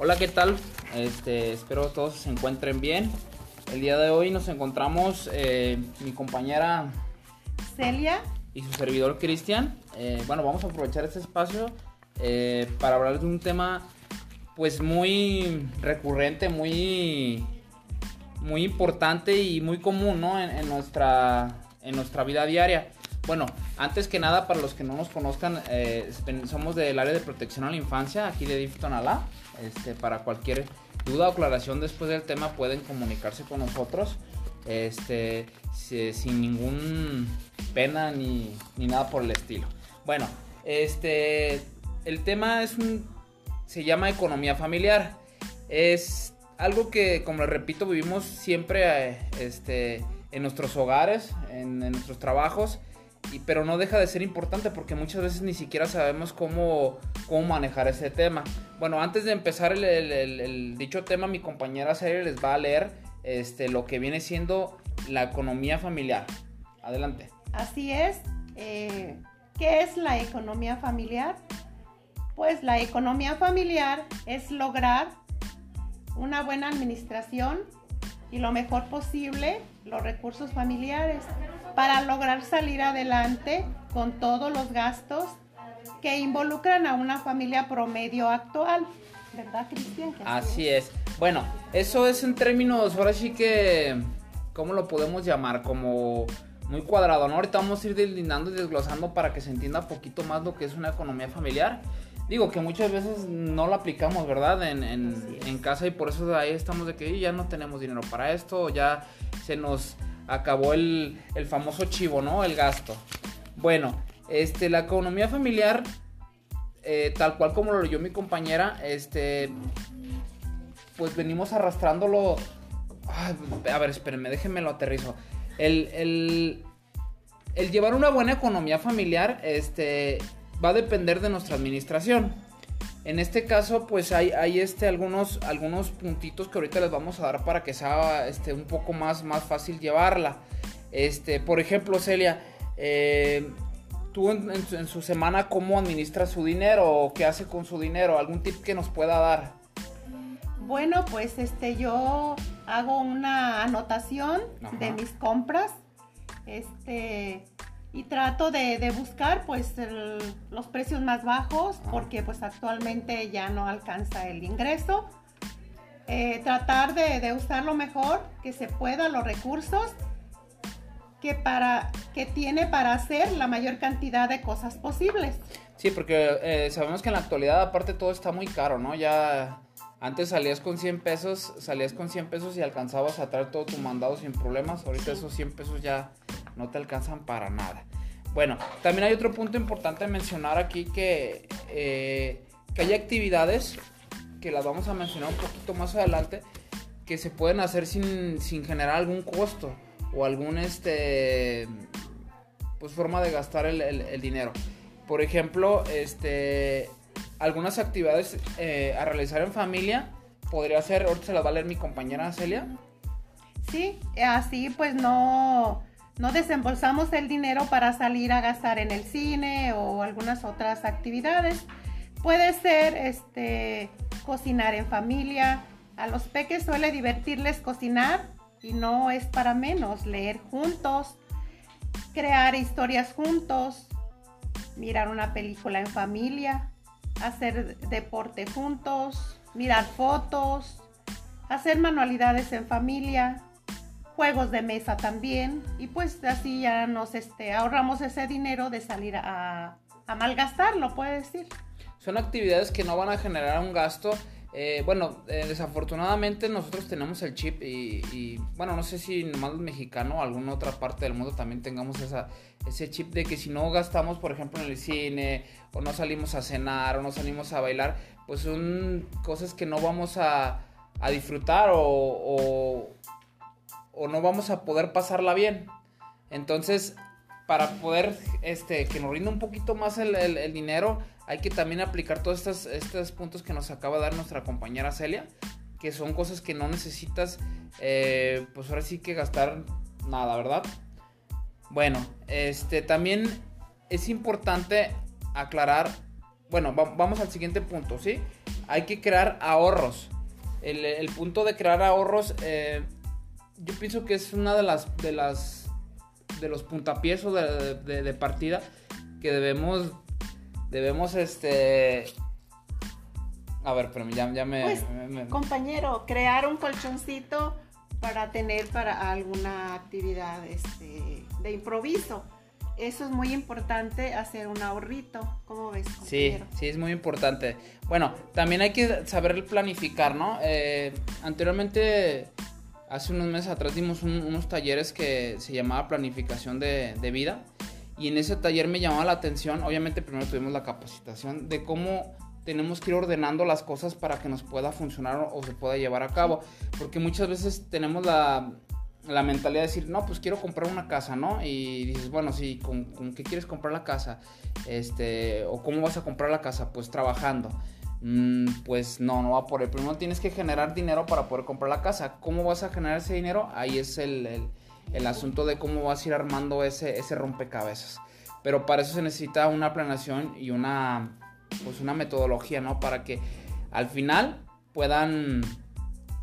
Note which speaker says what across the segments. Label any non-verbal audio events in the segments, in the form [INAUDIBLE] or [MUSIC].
Speaker 1: Hola, ¿qué tal? Este, espero todos se encuentren bien. El día de hoy nos encontramos eh, mi compañera
Speaker 2: Celia
Speaker 1: y su servidor Cristian. Eh, bueno, vamos a aprovechar este espacio eh, para hablar de un tema pues muy recurrente, muy, muy importante y muy común ¿no? en, nuestra, en nuestra vida diaria. Bueno, antes que nada, para los que no nos conozcan, eh, somos del área de protección a la infancia, aquí de DIF Tonalá. Este, para cualquier duda o aclaración después del tema pueden comunicarse con nosotros. Este, sin ningún pena ni, ni, nada por el estilo. Bueno, este, el tema es un, se llama economía familiar. Es algo que, como les repito, vivimos siempre eh, este, en nuestros hogares, en, nuestros trabajos, y, pero no deja de ser importante porque muchas veces ni siquiera sabemos cómo, cómo manejar ese tema. Bueno, antes de empezar el, dicho tema, mi compañera Sari les va a leer este, lo que viene siendo la economía familiar. Adelante.
Speaker 2: Así es. Eh, ¿Qué es la economía familiar? Pues la economía familiar es lograr una buena administración y lo mejor posible los recursos familiares para lograr salir adelante con todos los gastos que involucran a una familia promedio actual. ¿Verdad, Cristian?
Speaker 1: Así es. Bueno, eso es en términos, ahora sí que, ¿cómo lo podemos llamar? Como muy cuadrado, ¿no? Ahorita vamos a ir delineando y desglosando para que se entienda un poquito más lo que es una economía familiar. Digo que muchas veces no lo aplicamos, ¿verdad? En, en, casa y por eso ahí estamos de que ya no tenemos dinero para esto, ya se nos acabó el, el famoso chivo, ¿no? El gasto. Bueno, este, la economía familiar, eh, tal cual como lo leyó mi compañera, este, pues venimos arrastrándolo. a ver, espérenme, déjenme lo aterrizo. El, el, el llevar una buena economía familiar, este, va a depender de nuestra administración. En este caso, pues hay, hay este, algunos, algunos puntitos que ahorita les vamos a dar para que sea este, un poco más, más fácil llevarla. Este, por ejemplo, Celia, eh, tú en, su semana, ¿cómo administra su dinero o qué hace con su dinero? ¿Algún tip que nos pueda dar?
Speaker 2: Bueno, pues este, yo hago una anotación de mis compras. Este, y trato de, buscar pues los precios más bajos porque pues actualmente ya no alcanza el ingreso. Eh, tratar de, de, usar lo mejor que se pueda los recursos que, para, que tiene para hacer la mayor cantidad de cosas posibles.
Speaker 1: Sí, porque eh, sabemos que en la actualidad aparte todo está muy caro, ¿no? Ya antes salías con 100 pesos, salías con 100 pesos y alcanzabas a traer todo tu mandado sin problemas. Ahorita esos 100 pesos ya no te alcanzan para nada. Bueno, también hay otro punto importante mencionar aquí que, eh, que hay actividades que las vamos a mencionar un poquito más adelante que se pueden hacer sin, generar algún costo o algún este pues forma de gastar el, dinero. Por ejemplo, este algunas actividades eh, a realizar en familia podría ser, ahorita se las va a leer mi compañera Celia.
Speaker 2: Sí, así pues no no desembolsamos el dinero para salir a gastar en el cine o algunas otras actividades. Puede ser este, cocinar en familia. A los peques suele divertirles cocinar y no es para menos. Leer juntos, crear historias juntos, mirar una película en familia, hacer deporte juntos, mirar fotos, hacer manualidades en familia, juegos de mesa también y pues así ya nos este, ahorramos ese dinero de salir a, a malgastarlo, puede decir.
Speaker 1: Son actividades que no van a generar un gasto. Eh, bueno, eh, desafortunadamente nosotros tenemos el chip y, bueno, no sé si nomás el mexicano o alguna otra parte del mundo también tengamos ese chip de que si no gastamos, por ejemplo, en el cine o no salimos a cenar o no salimos a bailar, pues son cosas que no vamos a, a disfrutar o, o no vamos a poder pasarla bien. Entonces, para poder este, que nos rinda un poquito más el, dinero, hay que también aplicar todos estos, estos, puntos que nos acaba de dar nuestra compañera Celia, que son cosas que no necesitas, eh, pues ahora sí que gastar nada, ¿verdad? Bueno, este también es importante aclarar, bueno, vamos al siguiente punto, ¿sí? hay que crear ahorros. El, punto de crear ahorros, eh, yo pienso que es una de las, de las, de los puntapiés o de, partida que debemos, debemos, este, a ver, pero ya, ya me,
Speaker 2: pues, Compañero, crear un colchoncito para tener para alguna actividad este, de improviso. Eso es muy importante, hacer un ahorrito. ¿Cómo ves?
Speaker 1: Sí, sí, es muy importante. Bueno, también hay que saber planificar, ¿no? Eh, anteriormente, hace unos meses atrás dimos unos talleres que se llamaba planificación de, vida. Y en ese taller me llamaba la atención, obviamente primero tuvimos la capacitación de cómo tenemos que ir ordenando las cosas para que nos pueda funcionar o se pueda llevar a cabo. Porque muchas veces tenemos la, mentalidad de decir, no, pues quiero comprar una casa, ¿no? Y dices, bueno, sí, ¿con, qué quieres comprar la casa? Este, o cómo vas a comprar la casa? Pues trabajando. Mm, pues no, no va por el Primero tienes que generar dinero para poder comprar la casa. ¿Cómo vas a generar ese dinero? Ahí es el, el, asunto de cómo vas a ir armando ese, ese rompecabezas. Pero para eso se necesita una planeación y una pues una metodología, ¿no? Para que al final puedan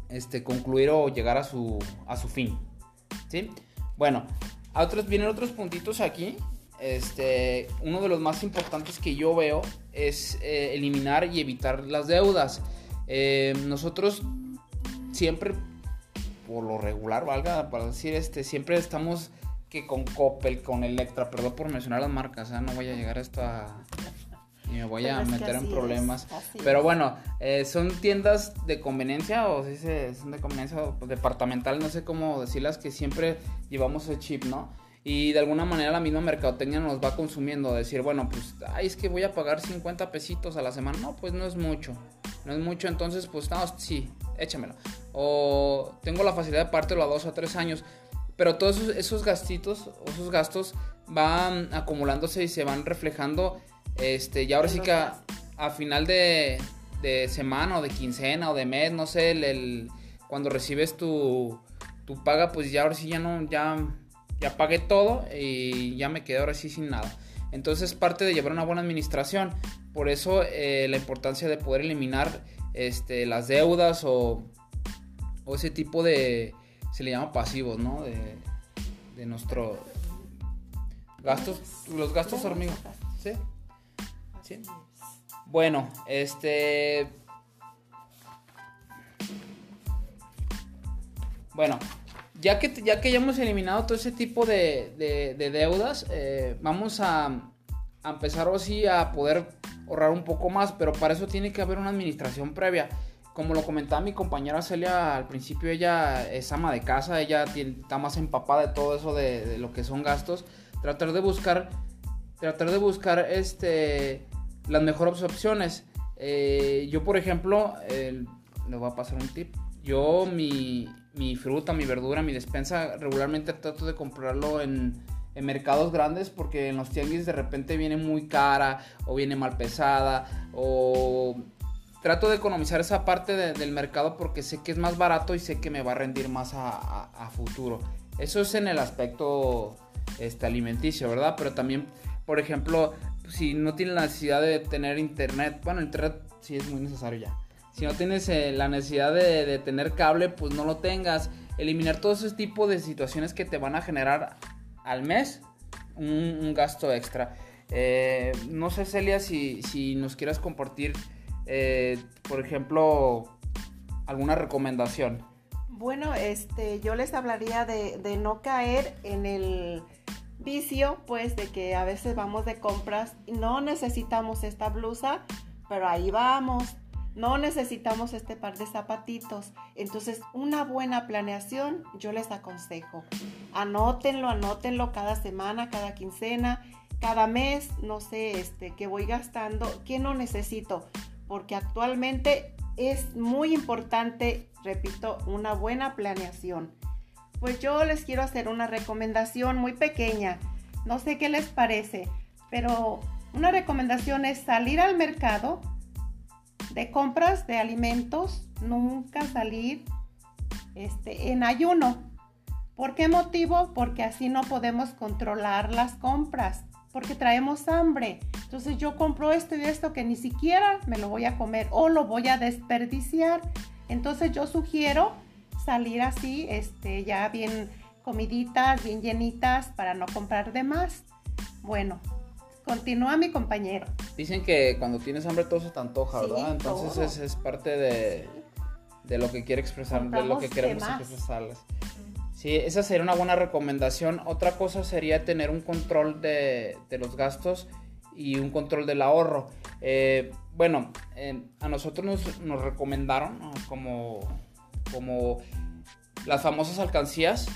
Speaker 1: este, concluir o llegar a su, a su fin, ¿sí? Bueno, otros, vienen otros puntitos aquí. Este, uno de los más importantes que yo veo es eh, eliminar y evitar las deudas. Eh, nosotros siempre, por lo regular, valga para decir, este, siempre estamos que con Coppel, con Electra, perdón por mencionar las marcas, ¿eh? no voy a llegar a esto a, y me voy a meter en problemas. Pero bueno, eh, son tiendas de conveniencia o si son de conveniencia departamental, no sé cómo decirlas, que siempre llevamos el chip, ¿no? Y de alguna manera la misma mercadotecnia nos va consumiendo, decir, bueno, pues, ay, es que voy a pagar 50 pesitos a la semana. No, pues no es mucho, no es mucho, entonces, pues, no, sí, échamelo. O tengo la facilidad de pártelo a dos o tres años. Pero todos esos, esos gastitos, esos gastos van acumulándose y se van reflejando este, y ahora sí que a, final de, semana o de quincena o de mes, no sé, el, cuando recibes tu, tu, paga, pues ya ahora sí ya no, ya, ya pagué todo y ya me quedé ahora sí sin nada. Entonces parte de llevar una buena administración. Por eso eh, la importancia de poder eliminar este, las deudas o, o, ese tipo de, se le llama pasivos, ¿no? De, de nuestro gastos, los gastos hormigas. ¿Sí? Bueno, este... Bueno, ya que, ya que hemos eliminado todo ese tipo de, deudas, eh, vamos a, empezar así a poder ahorrar un poco más, pero para eso tiene que haber una administración previa. Como lo comentaba mi compañera Celia al principio, ella es ama de casa, ella está más empapada de todo eso de, de, lo que son gastos. Tratar de buscar, tratar de buscar este, las mejores opciones. Eh, yo, por ejemplo, le voy a pasar un tip. Yo, mi, mi, fruta, mi verdura, mi despensa, regularmente trato de comprarlo en, mercados grandes porque en los tianguis de repente viene muy cara o viene mal pesada o trato de economizar esa parte del mercado porque sé que es más barato y sé que me va a rendir más a, futuro. Eso es en el aspecto este, alimenticio, ¿verdad? Pero también, por ejemplo, si no tienes la necesidad de tener internet, bueno, internet sí es muy necesario ya. Si no tienes eh, la necesidad de, tener cable, pues no lo tengas. Eliminar todo ese tipo de situaciones que te van a generar al mes un, gasto extra. Eh, no sé, Celia, si, si nos quieras compartir, eh, por ejemplo, alguna recomendación.
Speaker 2: Bueno, este, yo les hablaría de, de no caer en el vicio, pues, de que a veces vamos de compras y no necesitamos esta blusa, pero ahí vamos. No necesitamos este par de zapatitos. Entonces, una buena planeación yo les aconsejo. Anótenlo, anótenlo cada semana, cada quincena, cada mes, no sé, este, que voy gastando, que no necesito, porque actualmente es muy importante, repito, una buena planeación pues yo les quiero hacer una recomendación muy pequeña. No sé qué les parece, pero una recomendación es salir al mercado de compras de alimentos, nunca salir este, en ayuno. ¿Por qué motivo? Porque así no podemos controlar las compras. porque traemos hambre. Entonces yo compro esto y esto que ni siquiera me lo voy a comer o lo voy a desperdiciar. Entonces yo sugiero salir así, este, ya bien comiditas, bien llenitas para no comprar de más. Bueno, continúa mi compañero.
Speaker 1: Dicen que cuando tienes hambre todo se te antoja, ¿verdad? Entonces es, parte de, de, lo que quiere expresar, de lo que queremos expresarles. Sí, esa sería una buena recomendación. Otra cosa sería tener un control de, de los gastos y un control del ahorro. Eh, bueno, a nosotros nos, nos recomendaron como, como las famosas alcancías,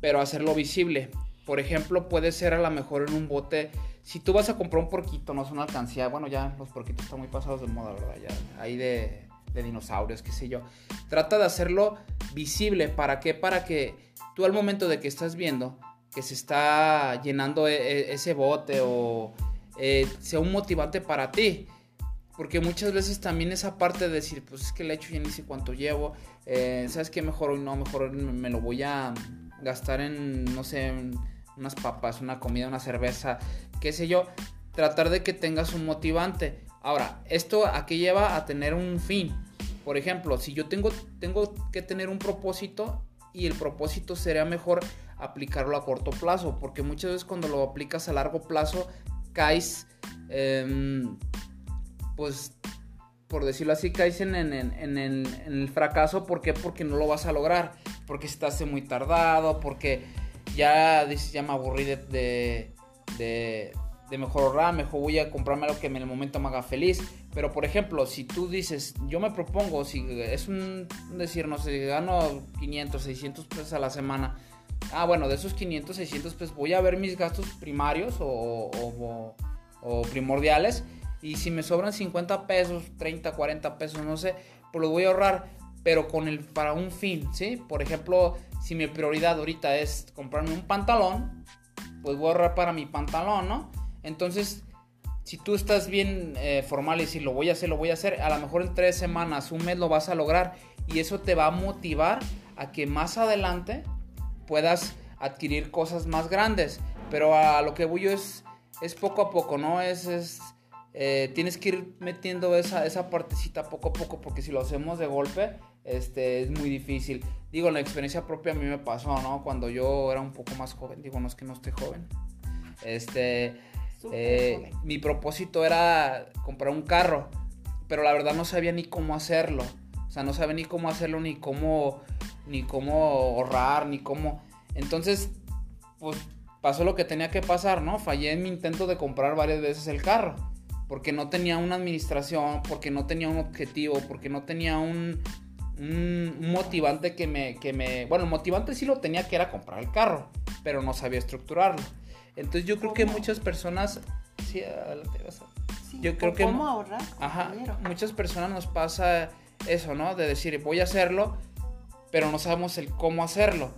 Speaker 1: pero hacerlo visible. Por ejemplo, puede ser a lo mejor en un bote. Si tú vas a comprar un porquito, no es una alcancía. Bueno, ya los porquitos están muy pasados de moda, ¿verdad? Ya hay de, de dinosaurios, qué sé yo. Trata de hacerlo visible. ¿Para qué? Para que tú al momento de que estás viendo que se está llenando e, e, ese bote o eh, sea un motivante para ti. Porque muchas veces también esa parte de decir, pues es que le hecho ya ni sé cuánto llevo, eh, ¿sabes qué? Mejor hoy no, mejor me lo voy a gastar en, no sé, unas papas, una comida, una cerveza, qué sé yo. Tratar de que tengas un motivante. Ahora, esto aquí lleva a tener un fin. Por ejemplo, si yo tengo, tengo que tener un propósito y el propósito sería mejor aplicarlo a corto plazo, porque muchas veces cuando lo aplicas a largo plazo caes, em, pues, por decirlo así, caes en, el, fracaso. ¿Por qué? Porque no lo vas a lograr, porque estás muy tardado, porque ya dices, ya me aburrí de, de, de, mejor ahorrar, mejor voy a comprarme algo que en el momento me haga feliz. Pero por ejemplo, si tú dices, yo me propongo, si es un decir, no sé, gano 500, 600 pesos a la semana, ah, bueno, de esos 500, 600, pues voy a ver mis gastos primarios o, primordiales. Y si me sobran 50 pesos, 30, 40 pesos, no sé, pues los voy a ahorrar, pero con el para un fin, ¿sí? Por ejemplo, si mi prioridad ahorita es comprarme un pantalón, pues voy a ahorrar para mi pantalón, ¿no? Entonces, si tú estás bien eh, formal y si lo voy a hacer, lo voy a hacer, a lo mejor en tres semanas, un mes lo vas a lograr y eso te va a motivar a que más adelante puedas adquirir cosas más grandes. Pero a lo que voy es, es poco a poco, ¿no? Es, es eh, tienes que ir metiendo esa, esa partecita poco a poco, porque si lo hacemos de golpe, este, es muy difícil. Digo, la experiencia propia a mí me pasó, ¿no? Cuando yo era un poco más joven, digo, no es que no esté joven. Este, eh, mi propósito era comprar un carro, pero la verdad no sabía ni cómo hacerlo. O sea, no sabía ni cómo hacerlo, ni cómo ni cómo ahorrar, ni cómo... Entonces, pues pasó lo que tenía que pasar, ¿no? Fallé en mi intento de comprar varias veces el carro, porque no tenía una administración, porque no tenía un objetivo, porque no tenía un, un motivante que me, que me... Bueno, el motivante sí lo tenía que era comprar el carro, pero no sabía estructurarlo. Entonces yo creo que muchas personas... Sí, adelante, vas
Speaker 2: yo creo que... ¿Cómo ahorrar?
Speaker 1: Ajá, muchas personas nos pasa eso, ¿no? De decir, voy a hacerlo, pero no sabemos el cómo hacerlo.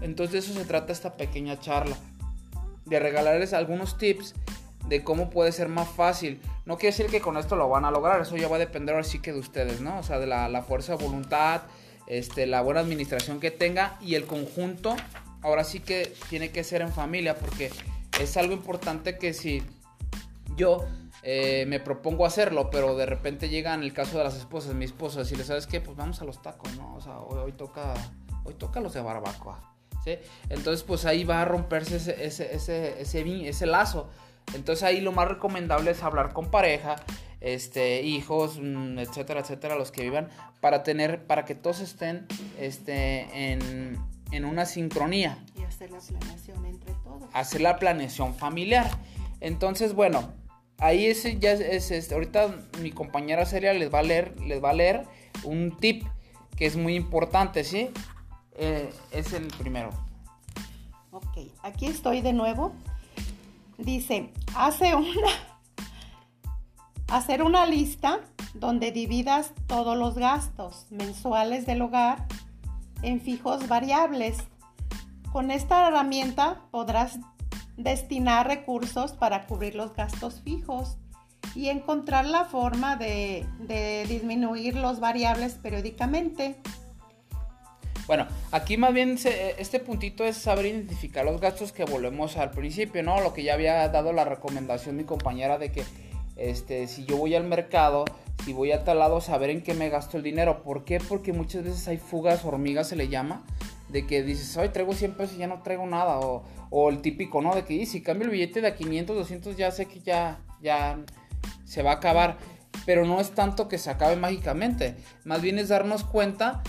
Speaker 1: Entonces de eso se trata esta pequeña charla, de regalarles algunos tips de cómo puede ser más fácil. No quiere decir que con esto lo van a lograr, eso ya va a depender ahora sí que de ustedes, ¿no? O sea, de la, fuerza de voluntad, este, la buena administración que tenga y el conjunto, ahora sí que tiene que ser en familia, porque es algo importante que si yo eh, me propongo hacerlo, pero de repente llega en el caso de las esposas, mi esposa, si le sabes qué, pues vamos a los tacos, ¿no? O sea, hoy, toca, hoy toca los de barbacoa, ¿sí? Entonces, pues ahí va a romperse ese, ese, ese, ese, ese lazo. Entonces ahí lo más recomendable es hablar con pareja, este, hijos, mm, etcétera, etcétera, los que vivan, para tener, para que todos estén este, en, en una sincronía.
Speaker 2: Y hacer la planeación entre todos.
Speaker 1: Hacer la planeación familiar. Entonces, bueno, ahí ese ya es, este, ahorita mi compañera seria les va a leer, les va a leer un tip que es muy importante, ¿sí? Eh, es el primero.
Speaker 2: Ok, aquí estoy de nuevo. Dice, hace una, [LAUGHS] hacer una lista donde dividas todos los gastos mensuales del hogar en fijos variables. Con esta herramienta podrás destinar recursos para cubrir los gastos fijos y encontrar la forma de, disminuir los variables periódicamente.
Speaker 1: Bueno, aquí más bien este puntito es saber identificar los gastos que volvemos al principio, ¿no? Lo que ya había dado la recomendación mi compañera de que este, si yo voy al mercado, si voy a tal lado, saber en qué me gasto el dinero. ¿Por qué? Porque muchas veces hay fugas, hormigas se le llama, de que dices, hoy traigo 100 pesos y ya no traigo nada. O, o el típico, ¿no? De que si cambio el billete de a 500, 200, ya sé que ya, ya se va a acabar. Pero no es tanto que se acabe mágicamente. Más bien es darnos cuenta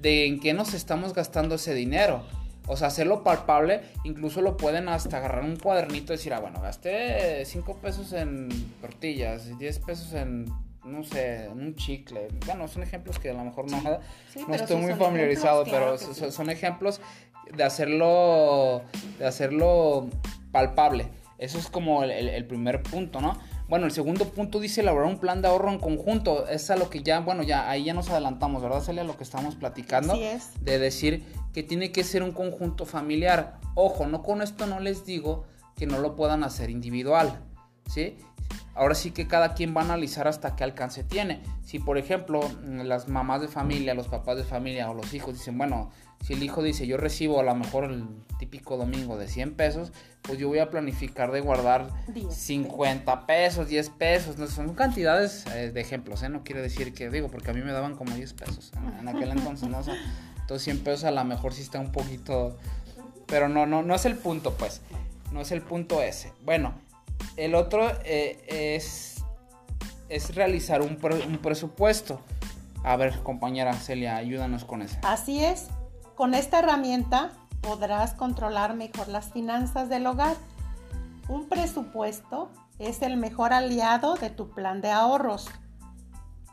Speaker 1: de en qué nos estamos gastando ese dinero. O sea, hacerlo palpable, incluso lo pueden hasta agarrar un cuadernito y decir, ah, bueno, gasté 5 pesos en tortillas, 10 pesos en, no sé, en un chicle. Bueno, son ejemplos que a lo mejor no, no estoy muy familiarizado, pero son, ejemplos de hacerlo, de hacerlo palpable. Eso es como el primer punto, ¿no? Bueno, el segundo punto dice elaborar un plan de ahorro en conjunto. Es a lo que ya, bueno, ya ahí ya nos adelantamos, ¿verdad, Celia? Lo que estamos platicando.
Speaker 2: Así es.
Speaker 1: De decir que tiene que ser un conjunto familiar. Ojo, no con esto no les digo que no lo puedan hacer individual, ¿sí? Ahora sí que cada quien va a analizar hasta qué alcance tiene. Si por ejemplo las mamás de familia, los papás de familia o los hijos dicen, bueno, si el hijo dice yo recibo a lo mejor el típico domingo de 100 pesos, pues yo voy a planificar de guardar 50 pesos, 10 pesos, no, son cantidades eh, de ejemplos, ¿eh? no quiere decir que digo, porque a mí me daban como 10 pesos en, aquel entonces, ¿no? entonces 100 pesos a lo mejor sí está un poquito, pero no, no, no es el punto pues, no es el punto ese. Bueno, el otro eh, es, es realizar un, un presupuesto. A ver, compañera Celia, ayúdanos con eso.
Speaker 2: Así es. Con esta herramienta podrás controlar mejor las finanzas del hogar. Un presupuesto es el mejor aliado de tu plan de ahorros,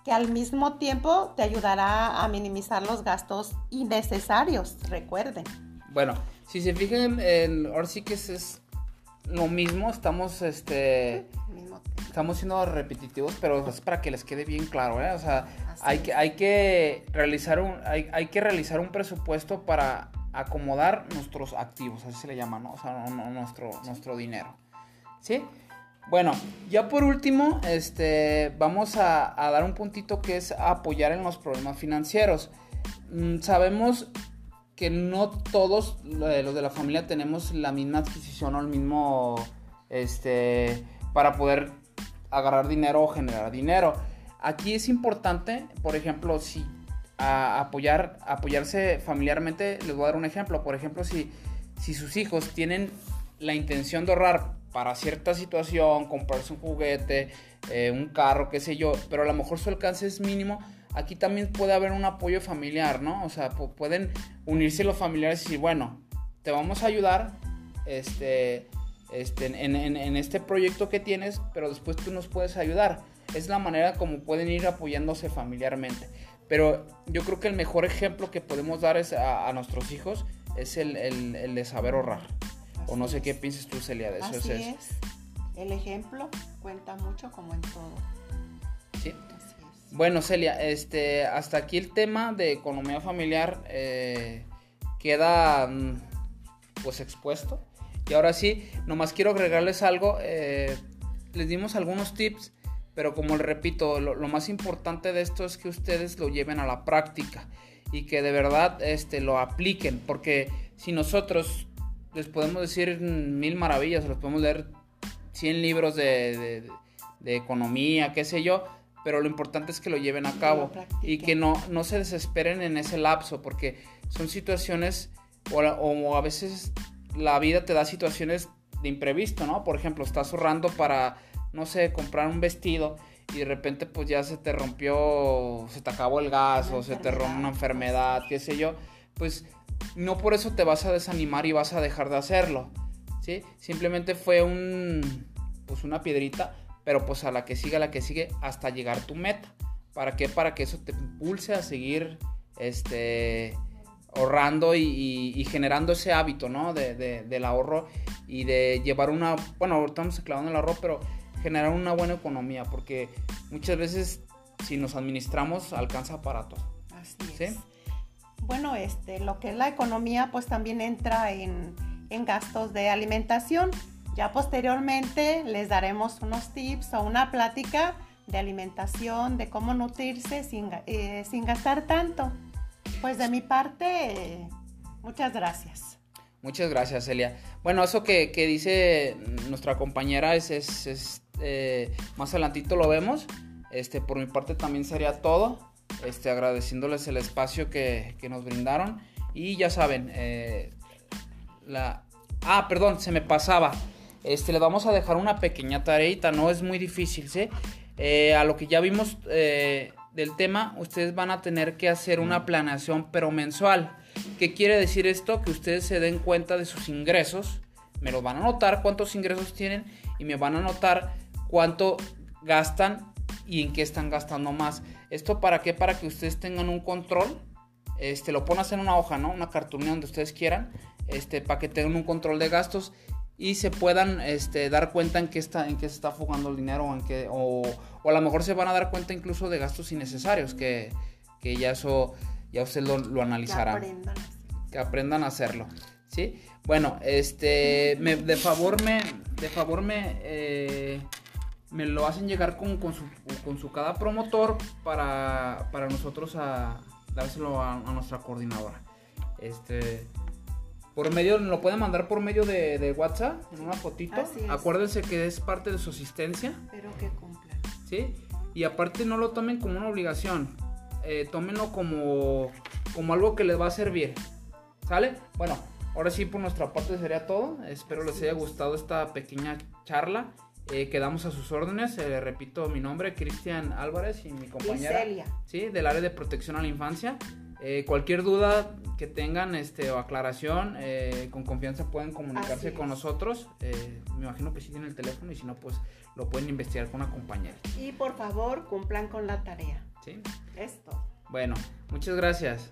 Speaker 2: que al mismo tiempo te ayudará a minimizar los gastos innecesarios, recuerden.
Speaker 1: Bueno, si se fijan, en, ahora sí que es, lo mismo, estamos este estamos siendo repetitivos, pero es para que les quede bien claro, ¿eh? O sea, hay que, hay que realizar un hay, hay que realizar un presupuesto para acomodar nuestros activos, así se le llama, ¿no? O sea, nuestro, nuestro dinero. ¿Sí? Bueno, ya por último, este, vamos a, dar un puntito que es apoyar en los problemas financieros. Mm, sabemos que no todos los de la familia tenemos la misma adquisición o el mismo, este, para poder agarrar dinero o generar dinero. Aquí es importante, por ejemplo, si apoyar, apoyarse familiarmente, les voy a dar un ejemplo. Por ejemplo, si, si sus hijos tienen la intención de ahorrar para cierta situación, comprarse un juguete, eh, un carro, qué sé yo, pero a lo mejor su alcance es mínimo, aquí también puede haber un apoyo familiar, ¿no? O sea, pueden unirse los familiares y decir, bueno, te vamos a ayudar este, este, en, en, este proyecto que tienes, pero después tú nos puedes ayudar. Es la manera como pueden ir apoyándose familiarmente. Pero yo creo que el mejor ejemplo que podemos dar es a, nuestros hijos es el, de saber ahorrar. o no sé qué piensas tú, Celia, de eso.
Speaker 2: Así es, El ejemplo cuenta mucho como en todo.
Speaker 1: Sí. Bueno, Celia, este, hasta aquí el tema de economía familiar eh, queda mm, pues expuesto. Y ahora sí, nomás quiero agregarles algo. Eh, les dimos algunos tips pero como repito, lo, más importante de esto es que ustedes lo lleven a la práctica y que de verdad este, lo apliquen, porque si nosotros les podemos decir mil maravillas, les podemos leer 100 libros de, economía, qué sé yo, pero lo importante es que lo lleven a cabo y que no, no se desesperen en ese lapso, porque son situaciones o, o, a veces la vida te da situaciones de imprevisto, ¿no? Por ejemplo, estás ahorrando para no sé, comprar un vestido y de repente pues ya se te rompió, se te acabó el gas o se te rompe una enfermedad, qué sé yo, pues no por eso te vas a desanimar y vas a dejar de hacerlo, ¿sí? Simplemente fue un, pues una piedrita, pero pues a la que sigue, a la que sigue, hasta llegar a tu meta. ¿Para qué? Para que eso te impulse a seguir, este, ahorrando y, generando ese hábito, ¿no? De, del ahorro y de llevar una, bueno, ahorita estamos clavando el ahorro, pero generar una buena economía, porque muchas veces si nos administramos alcanza para todo.
Speaker 2: Así es. Bueno, este, lo que es la economía pues también entra en, gastos de alimentación. Ya posteriormente les daremos unos tips o una plática de alimentación, de cómo nutrirse sin, eh, sin gastar tanto. Pues de mi parte, muchas gracias.
Speaker 1: Muchas gracias, Celia. Bueno, eso que, dice nuestra compañera es, eh, más adelantito lo vemos. Este, por mi parte también sería todo. Este, agradeciéndoles el espacio que, nos brindaron. Y ya saben, eh, la... Ah, perdón, se me pasaba. Este, le vamos a dejar una pequeña tareita, no es muy difícil, ¿sí? Eh, a lo que ya vimos del tema, ustedes van a tener que hacer una planeación, pero mensual. ¿Qué quiere decir esto? Que ustedes se den cuenta de sus ingresos, me lo van a anotar cuántos ingresos tienen y me van a anotar cuánto gastan y en qué están gastando más. ¿Esto para qué? Para que ustedes tengan un control. Este, lo pones en una hoja, ¿no? Una cartulina donde ustedes quieran. Este, para que tengan un control de gastos y se puedan este, dar cuenta en qué, está, en qué se está fugando el dinero o, en qué, o, a lo mejor se van a dar cuenta incluso de gastos innecesarios, que, que ya eso, ya usted lo, lo analizará. Que aprendan, a hacerlo. ¿Sí? Bueno, este, me, de favor me, de favor me, eh, me lo hacen llegar con, con, su, con su cada promotor para, para nosotros a dárselo a, a nuestra coordinadora. Este, por medio, lo pueden mandar por medio de, WhatsApp, en una fotito. Acuérdense que es parte de su asistencia.
Speaker 2: Pero que cumplan.
Speaker 1: ¿Sí? Y aparte no lo tomen como una obligación. Eh, tómenlo como, como algo que les va a servir. ¿Sale? Bueno, ahora sí por nuestra parte sería todo. Espero les haya gustado esta pequeña charla. Eh, quedamos a sus órdenes. Eh, repito mi nombre, Cristian Álvarez y mi compañera. Sí, del área de protección a la infancia. Eh, cualquier duda que tengan este, o aclaración, eh, con confianza pueden comunicarse con nosotros. Eh, me imagino que sí tienen el teléfono y si no, pues lo pueden investigar con una compañera.
Speaker 2: Y por favor, cumplan con la tarea. Sí. Esto.
Speaker 1: Bueno, muchas gracias.